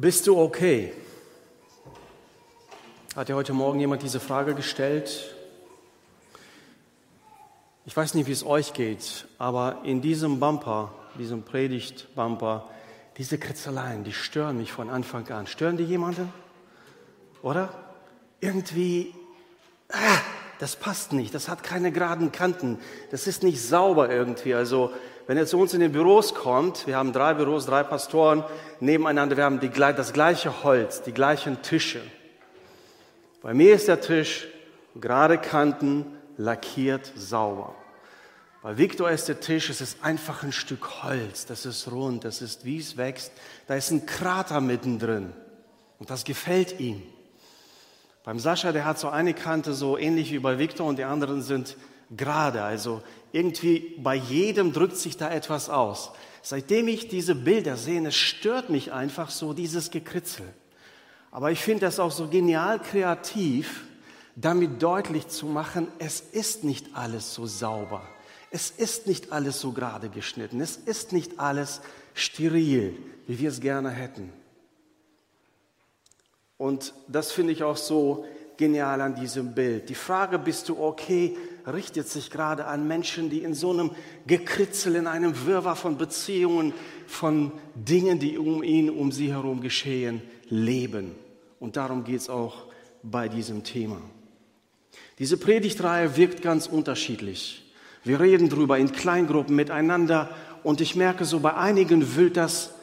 Bist du okay? Hat dir heute Morgen jemand diese Frage gestellt? Ich weiß nicht, wie es euch geht, aber in diesem Bumper, diesem Predigt-Bumper, diese Kritzeleien, die stören mich von Anfang an. Stören die jemanden? Oder? Irgendwie, ah, das passt nicht, das hat keine geraden Kanten, das ist nicht sauber irgendwie. Also, wenn ihr zu uns in den Büros kommt, wir haben drei Büros, drei Pastoren nebeneinander, wir haben die, das gleiche Holz, die gleichen Tische. Bei mir ist der Tisch gerade Kanten, lackiert, sauber. Bei Victor ist der Tisch, es ist einfach ein Stück Holz, das ist rund, das ist, wie es wächst, da ist ein Krater mittendrin und das gefällt ihm. Beim Sascha, der hat so eine Kante so ähnlich wie bei Victor und die anderen sind gerade, also irgendwie bei jedem drückt sich da etwas aus. Seitdem ich diese Bilder sehe, es stört mich einfach so dieses Gekritzel. Aber ich finde das auch so genial kreativ, damit deutlich zu machen, es ist nicht alles so sauber. Es ist nicht alles so gerade geschnitten. Es ist nicht alles steril, wie wir es gerne hätten. Und das finde ich auch so genial an diesem Bild. Die Frage, bist du okay, richtet sich gerade an Menschen, die in so einem Gekritzel, in einem Wirrwarr von Beziehungen, von Dingen, die um ihn, um sie herum geschehen, leben. Und darum geht es auch bei diesem Thema. Diese Predigtreihe wirkt ganz unterschiedlich. Wir reden drüber in Kleingruppen miteinander und ich merke so, bei einigen wühlt das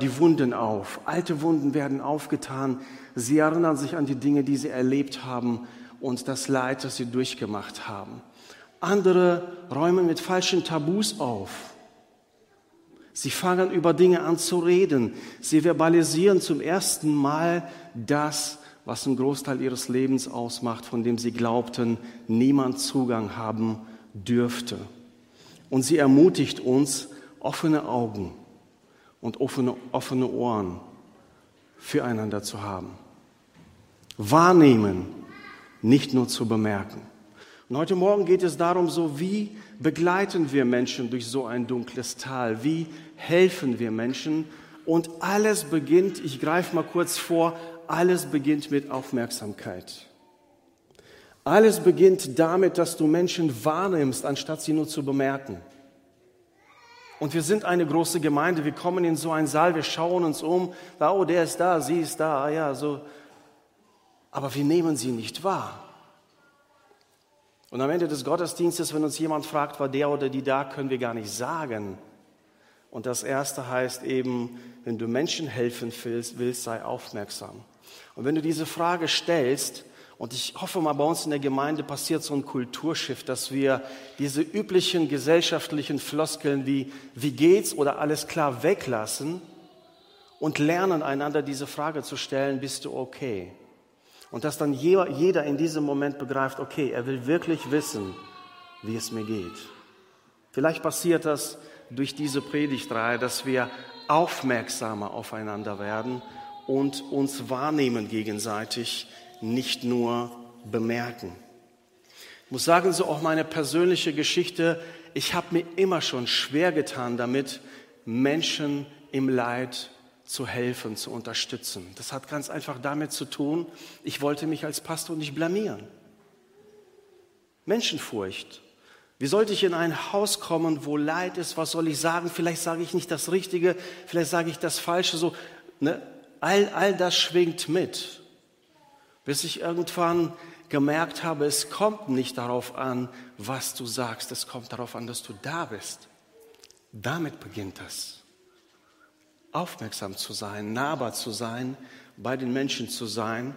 die Wunden auf. Alte Wunden werden aufgetan. Sie erinnern sich an die Dinge, die sie erlebt haben und das Leid, das sie durchgemacht haben. Andere räumen mit falschen Tabus auf. Sie fangen über Dinge an zu reden. Sie verbalisieren zum ersten Mal das, was einen Großteil ihres Lebens ausmacht, von dem sie glaubten, niemand Zugang haben dürfte. Und sie ermutigt uns, offene Augen und offene, offene Ohren füreinander zu haben. Wahrnehmen, nicht nur zu bemerken. Und heute Morgen geht es darum, so wie begleiten wir Menschen durch so ein dunkles Tal? Wie helfen wir Menschen? Und alles beginnt, ich greife mal kurz vor, alles beginnt mit Aufmerksamkeit. Alles beginnt damit, dass du Menschen wahrnimmst, anstatt sie nur zu bemerken. Und wir sind eine große Gemeinde, wir kommen in so einen Saal, wir schauen uns um, oh, der ist da, sie ist da, ja, so. Aber wir nehmen sie nicht wahr. Und am Ende des Gottesdienstes, wenn uns jemand fragt, war der oder die da, können wir gar nicht sagen. Und das erste heißt eben, wenn du Menschen helfen willst sei aufmerksam. Und wenn du diese Frage stellst, und ich hoffe mal, bei uns in der Gemeinde passiert so ein Kulturschiff, dass wir diese üblichen gesellschaftlichen Floskeln wie wie geht's oder alles klar weglassen und lernen einander diese Frage zu stellen, bist du okay? Und dass dann jeder in diesem Moment begreift, okay, er will wirklich wissen, wie es mir geht. Vielleicht passiert das durch diese Predigtreihe, dass wir aufmerksamer aufeinander werden und uns wahrnehmen gegenseitig nicht nur bemerken. Ich muss sagen, so auch meine persönliche Geschichte, ich habe mir immer schon schwer getan damit, Menschen im Leid zu helfen, zu unterstützen. Das hat ganz einfach damit zu tun, ich wollte mich als Pastor nicht blamieren. Menschenfurcht. Wie sollte ich in ein Haus kommen, wo Leid ist? Was soll ich sagen? Vielleicht sage ich nicht das Richtige, vielleicht sage ich das Falsche. So, ne? all, all das schwingt mit bis ich irgendwann gemerkt habe, es kommt nicht darauf an, was du sagst, es kommt darauf an, dass du da bist. Damit beginnt das. Aufmerksam zu sein, nahbar zu sein, bei den Menschen zu sein.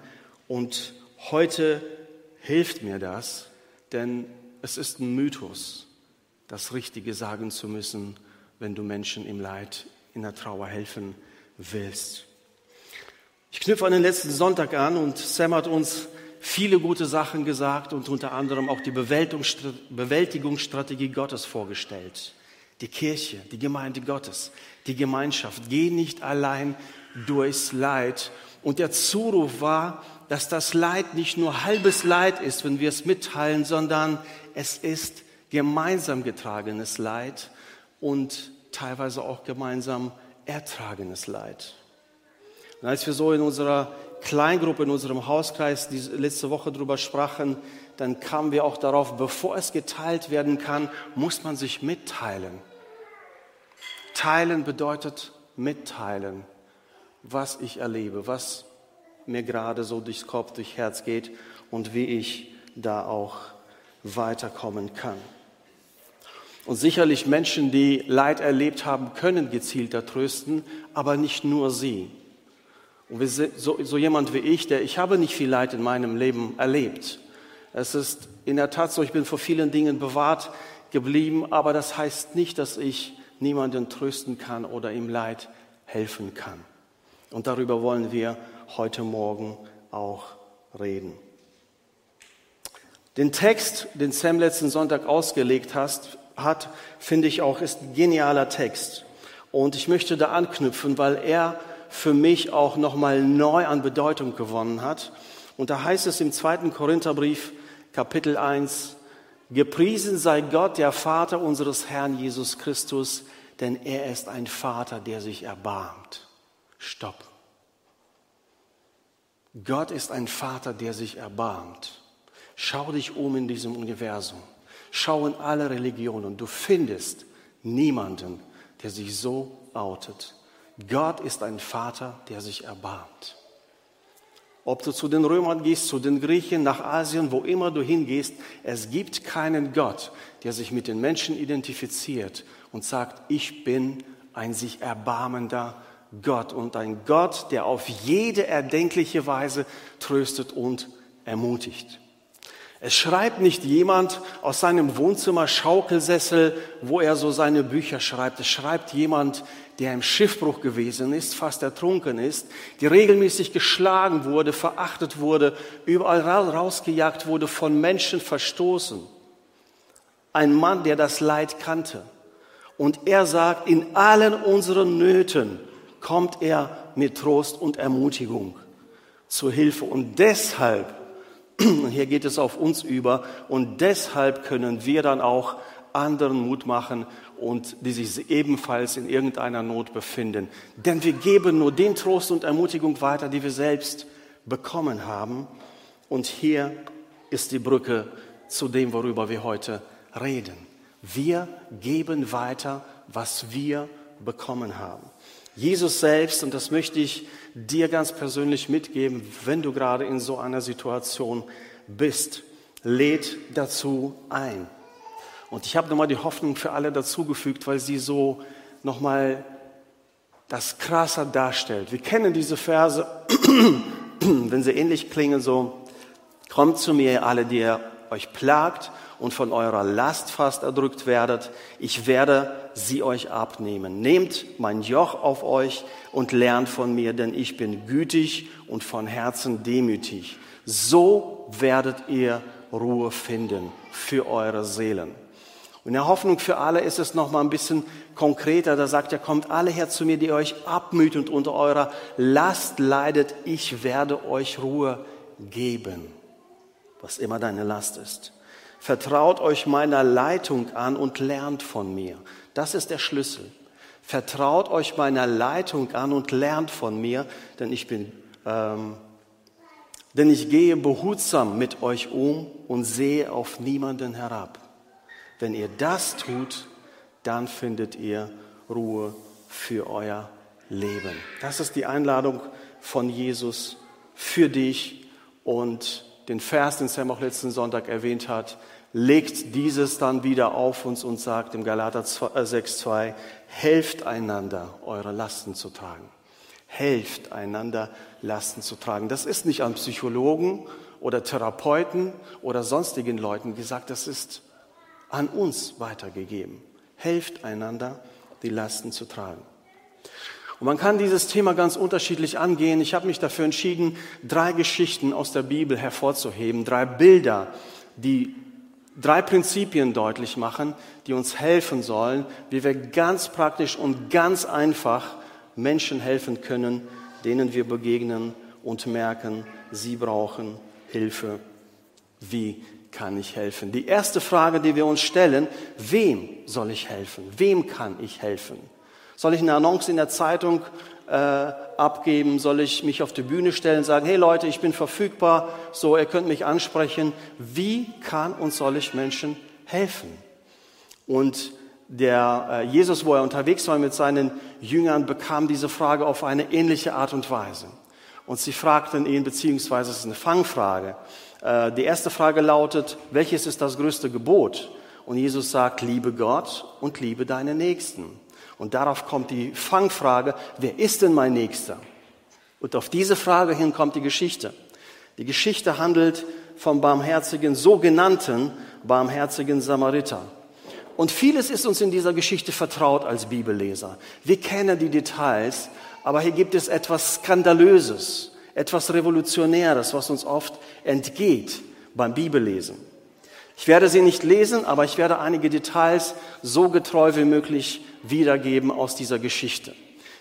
Und heute hilft mir das, denn es ist ein Mythos, das Richtige sagen zu müssen, wenn du Menschen im Leid, in der Trauer helfen willst. Ich knüpfe an den letzten Sonntag an und Sam hat uns viele gute Sachen gesagt und unter anderem auch die Bewältigungsstrategie Gottes vorgestellt. Die Kirche, die Gemeinde Gottes, die Gemeinschaft. Geh nicht allein durchs Leid. Und der Zuruf war, dass das Leid nicht nur halbes Leid ist, wenn wir es mitteilen, sondern es ist gemeinsam getragenes Leid und teilweise auch gemeinsam ertragenes Leid. Und als wir so in unserer Kleingruppe, in unserem Hauskreis die letzte Woche drüber sprachen, dann kamen wir auch darauf, bevor es geteilt werden kann, muss man sich mitteilen. Teilen bedeutet mitteilen, was ich erlebe, was mir gerade so durchs Kopf, durchs Herz geht und wie ich da auch weiterkommen kann. Und sicherlich Menschen, die Leid erlebt haben, können gezielter trösten, aber nicht nur sie. Und so, so jemand wie ich, der ich habe nicht viel Leid in meinem Leben erlebt. Es ist in der Tat so, ich bin vor vielen Dingen bewahrt geblieben, aber das heißt nicht, dass ich niemanden trösten kann oder ihm Leid helfen kann. Und darüber wollen wir heute Morgen auch reden. Den Text, den Sam letzten Sonntag ausgelegt hast, hat, finde ich auch, ist ein genialer Text. Und ich möchte da anknüpfen, weil er für mich auch nochmal neu an Bedeutung gewonnen hat. Und da heißt es im zweiten Korintherbrief, Kapitel 1, Gepriesen sei Gott, der Vater unseres Herrn Jesus Christus, denn er ist ein Vater, der sich erbarmt. Stopp. Gott ist ein Vater, der sich erbarmt. Schau dich um in diesem Universum. Schau in alle Religionen. Du findest niemanden, der sich so outet. Gott ist ein Vater, der sich erbarmt. Ob du zu den Römern gehst, zu den Griechen, nach Asien, wo immer du hingehst, es gibt keinen Gott, der sich mit den Menschen identifiziert und sagt, ich bin ein sich erbarmender Gott und ein Gott, der auf jede erdenkliche Weise tröstet und ermutigt. Es schreibt nicht jemand aus seinem Wohnzimmer Schaukelsessel, wo er so seine Bücher schreibt. Es schreibt jemand, der im Schiffbruch gewesen ist, fast ertrunken ist, die regelmäßig geschlagen wurde, verachtet wurde, überall rausgejagt wurde, von Menschen verstoßen. Ein Mann, der das Leid kannte. Und er sagt, in allen unseren Nöten kommt er mit Trost und Ermutigung zur Hilfe. Und deshalb, hier geht es auf uns über, und deshalb können wir dann auch anderen Mut machen und die sich ebenfalls in irgendeiner Not befinden. Denn wir geben nur den Trost und Ermutigung weiter, die wir selbst bekommen haben. Und hier ist die Brücke zu dem, worüber wir heute reden. Wir geben weiter, was wir bekommen haben. Jesus selbst, und das möchte ich dir ganz persönlich mitgeben, wenn du gerade in so einer Situation bist, lädt dazu ein. Und ich habe nochmal die Hoffnung für alle dazugefügt, weil sie so nochmal das krasser darstellt. Wir kennen diese Verse, wenn sie ähnlich klingen, so, kommt zu mir, alle, die ihr euch plagt und von eurer Last fast erdrückt werdet, ich werde sie euch abnehmen. Nehmt mein Joch auf euch und lernt von mir, denn ich bin gütig und von Herzen demütig. So werdet ihr Ruhe finden für eure Seelen. Und in der Hoffnung für alle ist es noch mal ein bisschen konkreter. Da sagt er, kommt alle her zu mir, die euch abmüht und unter eurer Last leidet. Ich werde euch Ruhe geben, was immer deine Last ist. Vertraut euch meiner Leitung an und lernt von mir. Das ist der Schlüssel. Vertraut euch meiner Leitung an und lernt von mir, denn ich bin, ähm, denn ich gehe behutsam mit euch um und sehe auf niemanden herab. Wenn ihr das tut, dann findet ihr Ruhe für euer Leben. Das ist die Einladung von Jesus für dich und den Vers, den Sam auch letzten Sonntag erwähnt hat, legt dieses dann wieder auf uns und sagt im Galater 6,2, äh, helft einander, eure Lasten zu tragen. Helft einander, Lasten zu tragen. Das ist nicht an Psychologen oder Therapeuten oder sonstigen Leuten gesagt, das ist an uns weitergegeben. Helft einander, die Lasten zu tragen. Und man kann dieses Thema ganz unterschiedlich angehen. Ich habe mich dafür entschieden, drei Geschichten aus der Bibel hervorzuheben, drei Bilder, die drei Prinzipien deutlich machen, die uns helfen sollen, wie wir ganz praktisch und ganz einfach Menschen helfen können, denen wir begegnen und merken, sie brauchen Hilfe. Wie kann ich helfen? Die erste Frage, die wir uns stellen, wem soll ich helfen? Wem kann ich helfen? Soll ich eine Annonce in der Zeitung äh, abgeben? Soll ich mich auf die Bühne stellen, sagen, hey Leute, ich bin verfügbar, so, ihr könnt mich ansprechen. Wie kann und soll ich Menschen helfen? Und der äh, Jesus, wo er unterwegs war mit seinen Jüngern, bekam diese Frage auf eine ähnliche Art und Weise. Und sie fragten ihn, beziehungsweise es ist eine Fangfrage. Äh, die erste Frage lautet, welches ist das größte Gebot? Und Jesus sagt, liebe Gott und liebe deine Nächsten. Und darauf kommt die Fangfrage, wer ist denn mein Nächster? Und auf diese Frage hin kommt die Geschichte. Die Geschichte handelt vom barmherzigen, sogenannten barmherzigen Samariter. Und vieles ist uns in dieser Geschichte vertraut als Bibelleser. Wir kennen die Details, aber hier gibt es etwas Skandalöses, etwas Revolutionäres, was uns oft entgeht beim Bibellesen. Ich werde sie nicht lesen, aber ich werde einige Details so getreu wie möglich wiedergeben aus dieser Geschichte.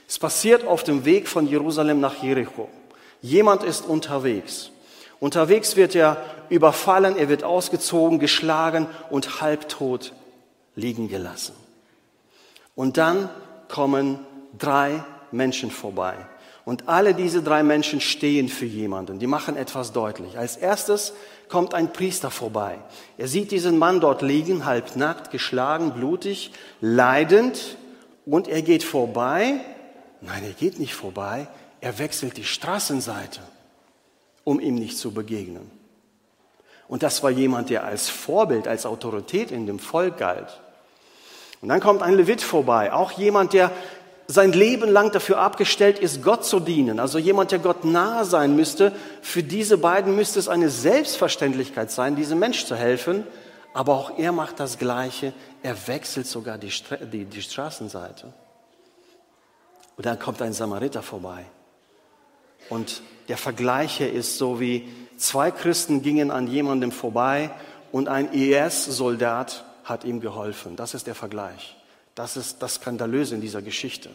Es passiert auf dem Weg von Jerusalem nach Jericho. Jemand ist unterwegs. Unterwegs wird er überfallen, er wird ausgezogen, geschlagen und halbtot liegen gelassen. Und dann kommen drei Menschen vorbei. Und alle diese drei Menschen stehen für jemanden. Die machen etwas deutlich. Als erstes kommt ein Priester vorbei. Er sieht diesen Mann dort liegen, halbnackt, geschlagen, blutig, leidend. Und er geht vorbei. Nein, er geht nicht vorbei. Er wechselt die Straßenseite, um ihm nicht zu begegnen. Und das war jemand, der als Vorbild, als Autorität in dem Volk galt. Und dann kommt ein Levit vorbei, auch jemand, der sein Leben lang dafür abgestellt ist, Gott zu dienen. Also jemand, der Gott nahe sein müsste. Für diese beiden müsste es eine Selbstverständlichkeit sein, diesem Mensch zu helfen. Aber auch er macht das Gleiche. Er wechselt sogar die, die, die Straßenseite. Und dann kommt ein Samariter vorbei. Und der Vergleich hier ist so wie zwei Christen gingen an jemandem vorbei und ein IS-Soldat hat ihm geholfen. Das ist der Vergleich. Das ist das Skandalöse in dieser Geschichte.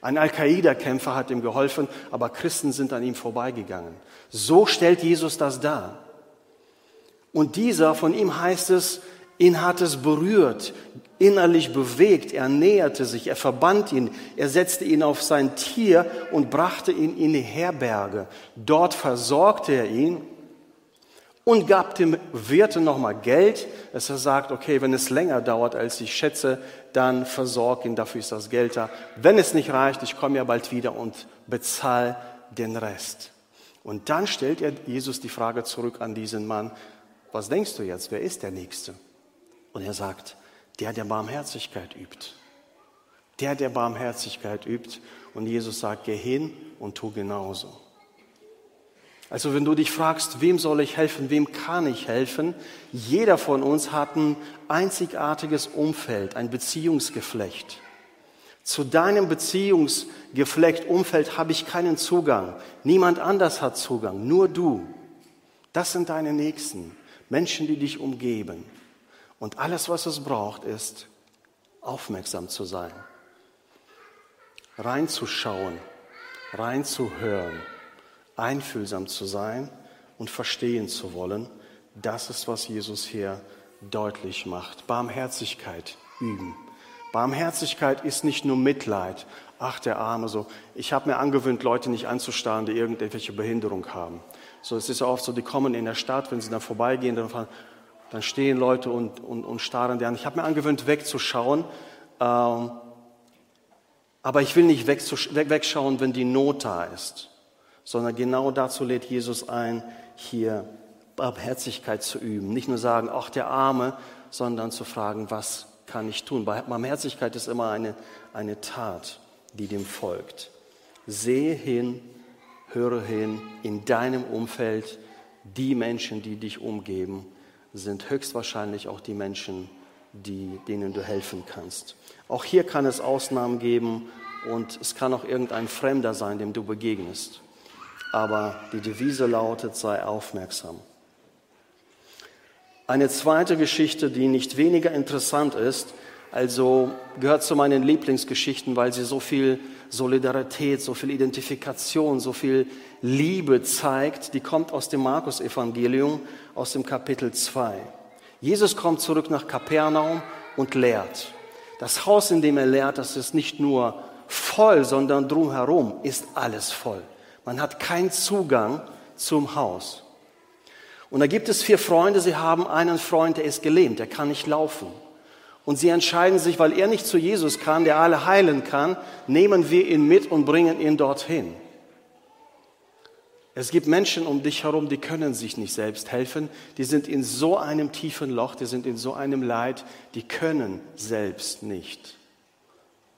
Ein Al-Qaida-Kämpfer hat ihm geholfen, aber Christen sind an ihm vorbeigegangen. So stellt Jesus das dar. Und dieser, von ihm heißt es, ihn hat es berührt, innerlich bewegt, er näherte sich, er verband ihn, er setzte ihn auf sein Tier und brachte ihn in die Herberge. Dort versorgte er ihn und gab dem Wirte nochmal Geld, dass er sagt, okay, wenn es länger dauert, als ich schätze, dann versorg ihn, dafür ist das Geld da. Wenn es nicht reicht, ich komme ja bald wieder und bezahle den Rest. Und dann stellt er Jesus die Frage zurück an diesen Mann, was denkst du jetzt, wer ist der Nächste? Und er sagt, der, der Barmherzigkeit übt. Der, der Barmherzigkeit übt. Und Jesus sagt, geh hin und tu genauso. Also wenn du dich fragst, wem soll ich helfen, wem kann ich helfen, jeder von uns hat ein einzigartiges Umfeld, ein Beziehungsgeflecht. Zu deinem Beziehungsgeflecht, Umfeld habe ich keinen Zugang. Niemand anders hat Zugang, nur du. Das sind deine Nächsten, Menschen, die dich umgeben. Und alles, was es braucht, ist aufmerksam zu sein, reinzuschauen, reinzuhören einfühlsam zu sein und verstehen zu wollen. Das ist, was Jesus hier deutlich macht. Barmherzigkeit üben. Barmherzigkeit ist nicht nur Mitleid. Ach, der Arme, so. Ich habe mir angewöhnt, Leute nicht anzustarren, die irgendwelche Behinderung haben. So, es ist ja oft so, die kommen in der Stadt, wenn sie dann vorbeigehen, dann, dann stehen Leute und, und, und starren die an. Ich habe mir angewöhnt, wegzuschauen. Ähm, aber ich will nicht wegschauen, wenn die Not da ist sondern genau dazu lädt Jesus ein, hier Barmherzigkeit zu üben. Nicht nur sagen, ach der Arme, sondern zu fragen, was kann ich tun? Barmherzigkeit ist immer eine, eine Tat, die dem folgt. Sehe hin, höre hin, in deinem Umfeld, die Menschen, die dich umgeben, sind höchstwahrscheinlich auch die Menschen, die, denen du helfen kannst. Auch hier kann es Ausnahmen geben und es kann auch irgendein Fremder sein, dem du begegnest aber die Devise lautet, sei aufmerksam. Eine zweite Geschichte, die nicht weniger interessant ist, also gehört zu meinen Lieblingsgeschichten, weil sie so viel Solidarität, so viel Identifikation, so viel Liebe zeigt, die kommt aus dem Markus-Evangelium, aus dem Kapitel 2. Jesus kommt zurück nach Kapernaum und lehrt. Das Haus, in dem er lehrt, das ist nicht nur voll, sondern drumherum ist alles voll. Man hat keinen Zugang zum Haus. Und da gibt es vier Freunde, sie haben einen Freund, der ist gelähmt, der kann nicht laufen. Und sie entscheiden sich, weil er nicht zu Jesus kann, der alle heilen kann, nehmen wir ihn mit und bringen ihn dorthin. Es gibt Menschen um dich herum, die können sich nicht selbst helfen. Die sind in so einem tiefen Loch, die sind in so einem Leid, die können selbst nicht.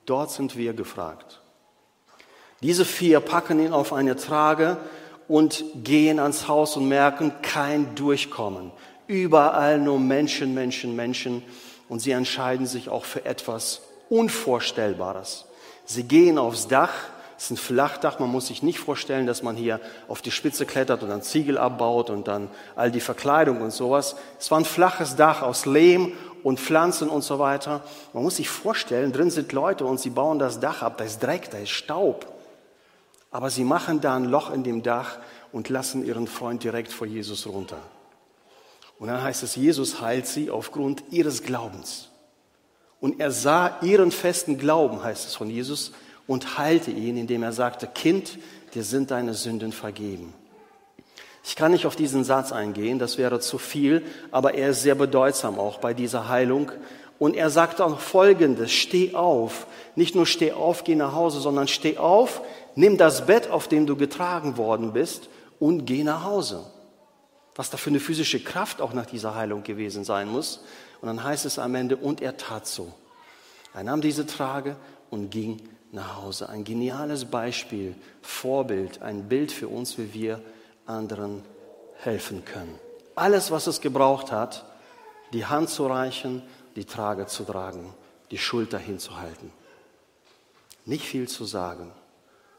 Dort sind wir gefragt. Diese vier packen ihn auf eine Trage und gehen ans Haus und merken kein Durchkommen. Überall nur Menschen, Menschen, Menschen. Und sie entscheiden sich auch für etwas Unvorstellbares. Sie gehen aufs Dach es ist ein Flachdach, man muss sich nicht vorstellen, dass man hier auf die Spitze klettert und dann Ziegel abbaut und dann all die Verkleidung und sowas. Es war ein flaches Dach aus Lehm und Pflanzen und so weiter. Man muss sich vorstellen, drin sind Leute und sie bauen das Dach ab, da ist Dreck, da ist Staub. Aber sie machen da ein Loch in dem Dach und lassen ihren Freund direkt vor Jesus runter. Und dann heißt es, Jesus heilt sie aufgrund ihres Glaubens. Und er sah ihren festen Glauben, heißt es von Jesus, und heilte ihn, indem er sagte, Kind, dir sind deine Sünden vergeben. Ich kann nicht auf diesen Satz eingehen, das wäre zu viel, aber er ist sehr bedeutsam auch bei dieser Heilung. Und er sagt auch Folgendes, steh auf, nicht nur steh auf, geh nach Hause, sondern steh auf, nimm das Bett, auf dem du getragen worden bist und geh nach Hause. Was da für eine physische Kraft auch nach dieser Heilung gewesen sein muss. Und dann heißt es am Ende, und er tat so. Er nahm diese Trage und ging nach Hause. Ein geniales Beispiel, Vorbild, ein Bild für uns, wie wir anderen helfen können. Alles, was es gebraucht hat, die Hand zu reichen, die Trage zu tragen, die Schulter hinzuhalten. Nicht viel zu sagen,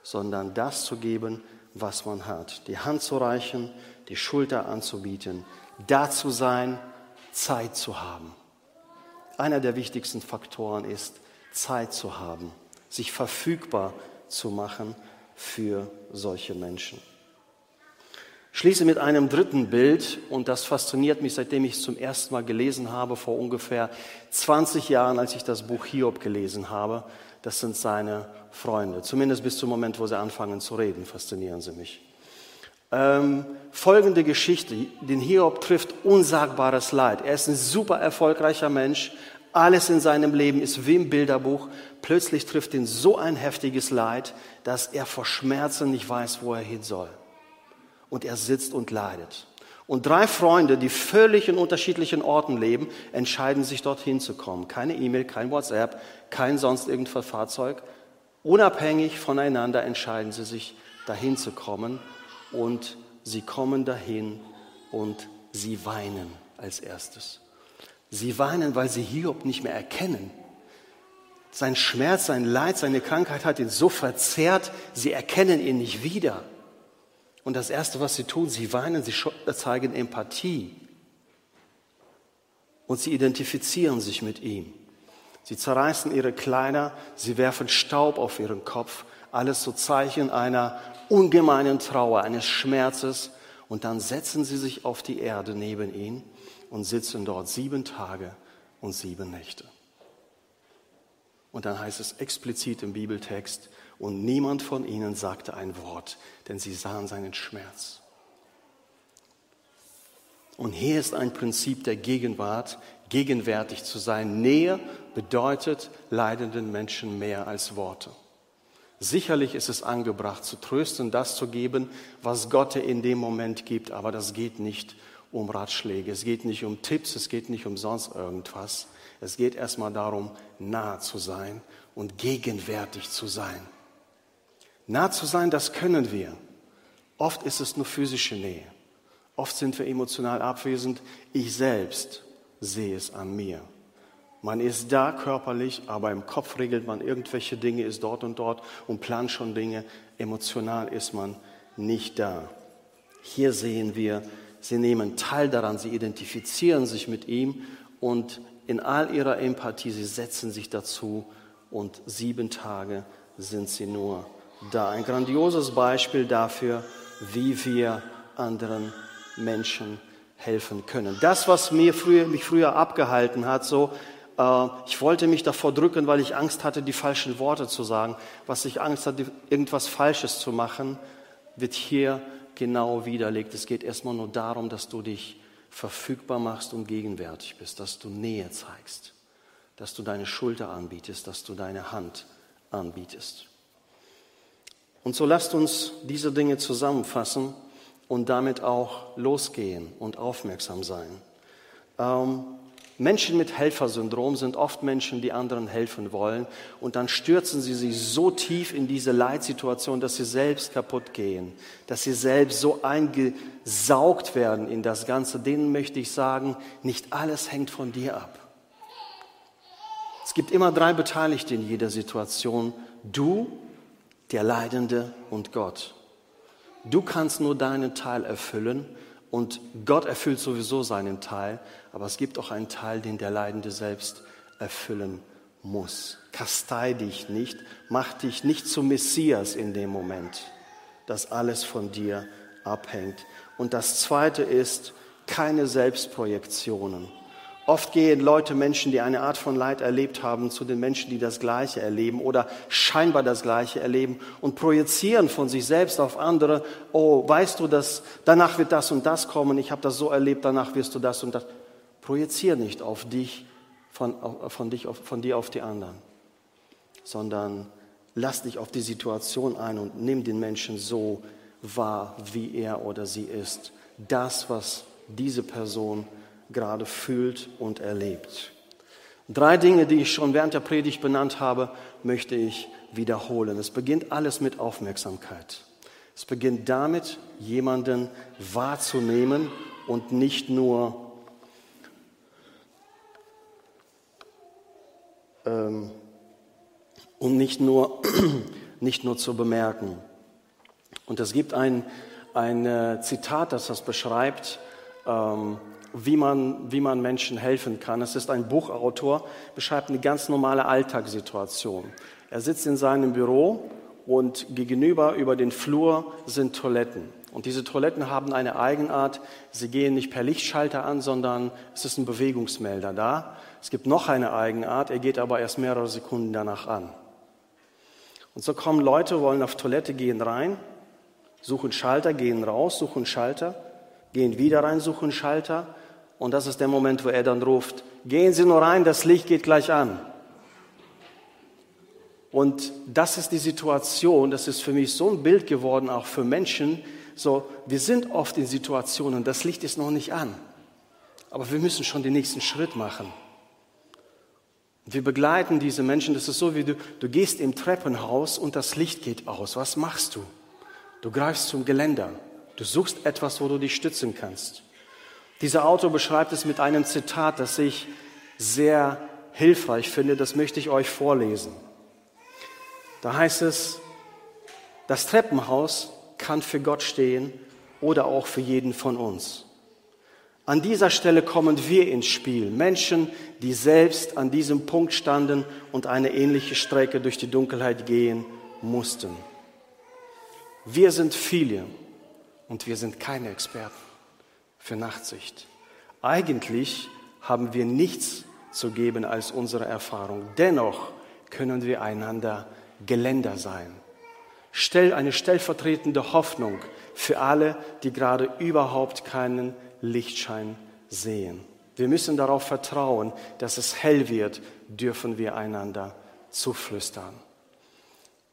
sondern das zu geben, was man hat. Die Hand zu reichen, die Schulter anzubieten, da zu sein, Zeit zu haben. Einer der wichtigsten Faktoren ist, Zeit zu haben sich verfügbar zu machen für solche Menschen. Schließe mit einem dritten Bild und das fasziniert mich, seitdem ich es zum ersten Mal gelesen habe, vor ungefähr 20 Jahren, als ich das Buch Hiob gelesen habe. Das sind seine Freunde, zumindest bis zum Moment, wo sie anfangen zu reden, faszinieren sie mich. Ähm, folgende Geschichte, den Hiob trifft unsagbares Leid. Er ist ein super erfolgreicher Mensch, alles in seinem Leben ist wie im Bilderbuch. Plötzlich trifft ihn so ein heftiges Leid, dass er vor Schmerzen nicht weiß, wo er hin soll. Und er sitzt und leidet. Und drei Freunde, die völlig in unterschiedlichen Orten leben, entscheiden sich dorthin zu kommen. Keine E-Mail, kein WhatsApp, kein sonst irgendein Fahrzeug. Unabhängig voneinander entscheiden sie sich, dahin zu kommen. Und sie kommen dahin und sie weinen als erstes. Sie weinen, weil sie Hiob nicht mehr erkennen. Sein Schmerz, sein Leid, seine Krankheit hat ihn so verzerrt, sie erkennen ihn nicht wieder. Und das Erste, was sie tun, sie weinen, sie zeigen Empathie. Und sie identifizieren sich mit ihm. Sie zerreißen ihre Kleider, sie werfen Staub auf ihren Kopf, alles so Zeichen einer ungemeinen Trauer, eines Schmerzes. Und dann setzen sie sich auf die Erde neben ihn und sitzen dort sieben Tage und sieben Nächte. Und dann heißt es explizit im Bibeltext, und niemand von ihnen sagte ein Wort, denn sie sahen seinen Schmerz. Und hier ist ein Prinzip der Gegenwart, gegenwärtig zu sein. Nähe bedeutet leidenden Menschen mehr als Worte. Sicherlich ist es angebracht, zu trösten, das zu geben, was Gott in dem Moment gibt, aber das geht nicht um Ratschläge, es geht nicht um Tipps, es geht nicht um sonst irgendwas. Es geht erstmal darum, nah zu sein und gegenwärtig zu sein. Nah zu sein, das können wir. Oft ist es nur physische Nähe. Oft sind wir emotional abwesend. Ich selbst sehe es an mir. Man ist da körperlich, aber im Kopf regelt man irgendwelche Dinge, ist dort und dort und plant schon Dinge. Emotional ist man nicht da. Hier sehen wir, sie nehmen teil daran, sie identifizieren sich mit ihm und in all ihrer Empathie, sie setzen sich dazu und sieben Tage sind sie nur da. Ein grandioses Beispiel dafür, wie wir anderen Menschen helfen können. Das, was mir früher, mich früher abgehalten hat, so Äh, ich wollte mich davor drücken, weil ich Angst hatte, die falschen Worte zu sagen. Was ich Angst hatte, irgendwas Falsches zu machen, wird hier genau widerlegt. Es geht erstmal nur darum, dass du dich verfügbar machst und gegenwärtig bist, dass du Nähe zeigst, dass du deine Schulter anbietest, dass du deine Hand anbietest. Und so lasst uns diese Dinge zusammenfassen und damit auch losgehen und aufmerksam sein. Ähm, Menschen mit Helfersyndrom sind oft Menschen, die anderen helfen wollen und dann stürzen sie sich so tief in diese Leitsituation, dass sie selbst kaputt gehen, dass sie selbst so eingesaugt werden in das Ganze. Denen möchte ich sagen, nicht alles hängt von dir ab. Es gibt immer drei Beteiligte in jeder Situation. Du, der Leidende und Gott. Du kannst nur deinen Teil erfüllen und Gott erfüllt sowieso seinen Teil, aber es gibt auch einen Teil, den der Leidende selbst erfüllen muss. Kastei dich nicht, mach dich nicht zum Messias in dem Moment, dass alles von dir abhängt. Und das Zweite ist, keine Selbstprojektionen. Oft gehen Leute, Menschen, die eine Art von Leid erlebt haben, zu den Menschen, die das Gleiche erleben oder scheinbar das Gleiche erleben und projizieren von sich selbst auf andere, oh, weißt du, dass danach wird das und das kommen, ich habe das so erlebt, danach wirst du das und das. Projiziere nicht auf dich, von, von, dich, von dir auf die anderen, sondern lass dich auf die Situation ein und nimm den Menschen so wahr, wie er oder sie ist. Das, was diese Person gerade fühlt und erlebt. Drei Dinge, die ich schon während der Predigt benannt habe, möchte ich wiederholen. Es beginnt alles mit Aufmerksamkeit. Es beginnt damit, jemanden wahrzunehmen und nicht nur ähm, und nicht nur, nicht nur zu bemerken. Und es gibt ein, ein äh, Zitat, das das beschreibt. Ähm, wie man, wie man Menschen helfen kann. Es ist ein Buchautor, beschreibt eine ganz normale Alltagssituation. Er sitzt in seinem Büro und gegenüber über den Flur sind Toiletten. Und diese Toiletten haben eine Eigenart. Sie gehen nicht per Lichtschalter an, sondern es ist ein Bewegungsmelder da. Es gibt noch eine Eigenart, er geht aber erst mehrere Sekunden danach an. Und so kommen Leute, wollen auf Toilette, gehen rein, suchen Schalter, gehen raus, suchen Schalter, gehen wieder rein, suchen Schalter und das ist der Moment, wo er dann ruft, gehen Sie nur rein, das Licht geht gleich an. Und das ist die Situation, das ist für mich so ein Bild geworden, auch für Menschen. So, wir sind oft in Situationen, das Licht ist noch nicht an. Aber wir müssen schon den nächsten Schritt machen. Wir begleiten diese Menschen. Das ist so, wie du, du gehst im Treppenhaus und das Licht geht aus. Was machst du? Du greifst zum Geländer. Du suchst etwas, wo du dich stützen kannst. Dieser Autor beschreibt es mit einem Zitat, das ich sehr hilfreich finde. Das möchte ich euch vorlesen. Da heißt es, das Treppenhaus kann für Gott stehen oder auch für jeden von uns. An dieser Stelle kommen wir ins Spiel, Menschen, die selbst an diesem Punkt standen und eine ähnliche Strecke durch die Dunkelheit gehen mussten. Wir sind viele und wir sind keine Experten für Nachtsicht. Eigentlich haben wir nichts zu geben als unsere Erfahrung. Dennoch können wir einander Geländer sein. Stell eine stellvertretende Hoffnung für alle, die gerade überhaupt keinen Lichtschein sehen. Wir müssen darauf vertrauen, dass es hell wird, dürfen wir einander zuflüstern.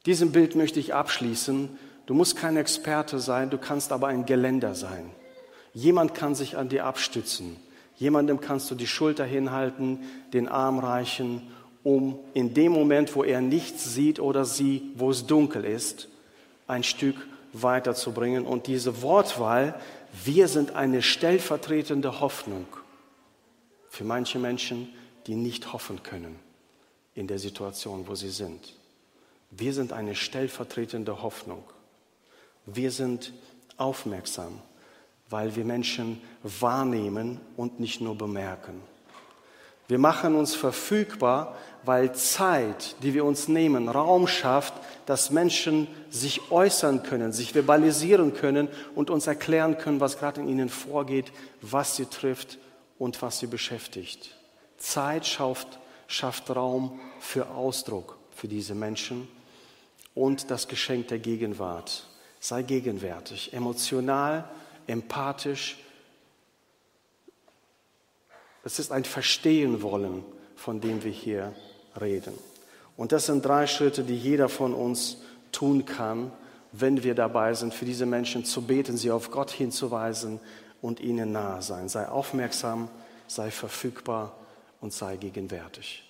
Diesem Bild möchte ich abschließen. Du musst kein Experte sein, du kannst aber ein Geländer sein. Jemand kann sich an dir abstützen. Jemandem kannst du die Schulter hinhalten, den Arm reichen, um in dem Moment, wo er nichts sieht oder sie, wo es dunkel ist, ein Stück weiterzubringen. Und diese Wortwahl, wir sind eine stellvertretende Hoffnung für manche Menschen, die nicht hoffen können in der Situation, wo sie sind. Wir sind eine stellvertretende Hoffnung. Wir sind aufmerksam weil wir Menschen wahrnehmen und nicht nur bemerken. Wir machen uns verfügbar, weil Zeit, die wir uns nehmen, Raum schafft, dass Menschen sich äußern können, sich verbalisieren können und uns erklären können, was gerade in ihnen vorgeht, was sie trifft und was sie beschäftigt. Zeit schafft, schafft Raum für Ausdruck für diese Menschen und das Geschenk der Gegenwart. Sei gegenwärtig, emotional, empathisch. Es ist ein Verstehen wollen, von dem wir hier reden. Und das sind drei Schritte, die jeder von uns tun kann, wenn wir dabei sind, für diese Menschen zu beten, sie auf Gott hinzuweisen und ihnen nahe sein. Sei aufmerksam, sei verfügbar und sei gegenwärtig.